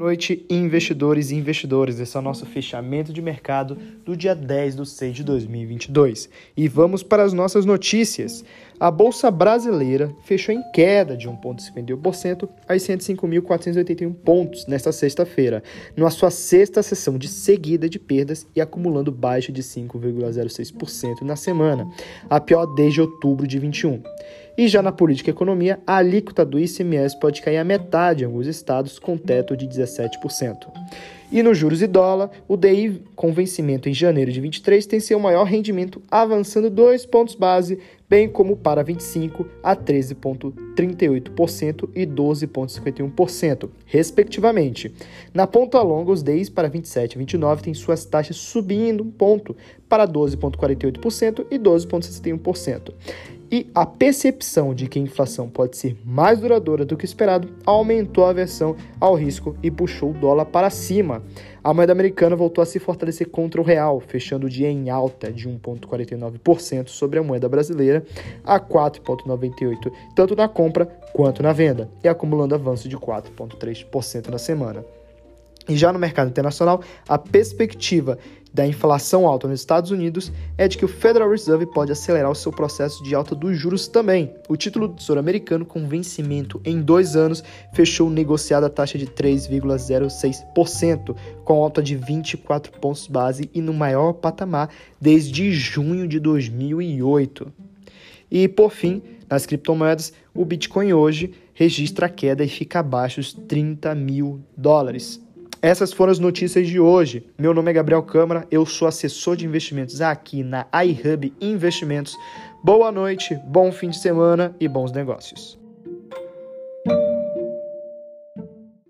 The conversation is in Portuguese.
noite, investidores e investidores. Esse é o nosso fechamento de mercado do dia 10 de 6 de 2022. E vamos para as nossas notícias. A Bolsa Brasileira fechou em queda de 1,51% aos 105.481 pontos nesta sexta-feira, na sua sexta sessão de seguida de perdas e acumulando baixa de 5,06% na semana, a pior desde outubro de 21. E já na política e economia, a alíquota do ICMS pode cair a metade em alguns estados, com teto de 17%. E nos juros e dólar, o DI com vencimento em janeiro de 23 tem seu maior rendimento avançando 2 pontos base, bem como para 25 a 13,38% e 12,51%, respectivamente. Na ponta longa, os DIs para 27 e 29 têm suas taxas subindo um ponto para 12,48% e 12,61% e a percepção de que a inflação pode ser mais duradoura do que esperado aumentou a aversão ao risco e puxou o dólar para cima. A moeda americana voltou a se fortalecer contra o real, fechando o dia em alta de 1,49% sobre a moeda brasileira a 4,98%, tanto na compra quanto na venda, e acumulando avanço de 4,3% na semana. E já no mercado internacional, a perspectiva da inflação alta nos Estados Unidos é de que o Federal Reserve pode acelerar o seu processo de alta dos juros também. O título do Tesouro Americano, com vencimento em dois anos, fechou negociado a taxa de 3,06%, com alta de 24 pontos base e no maior patamar desde junho de 2008. E por fim, nas criptomoedas, o Bitcoin hoje registra queda e fica abaixo dos 30 mil dólares. Essas foram as notícias de hoje. Meu nome é Gabriel Câmara, eu sou assessor de investimentos aqui na iHub Investimentos. Boa noite, bom fim de semana e bons negócios.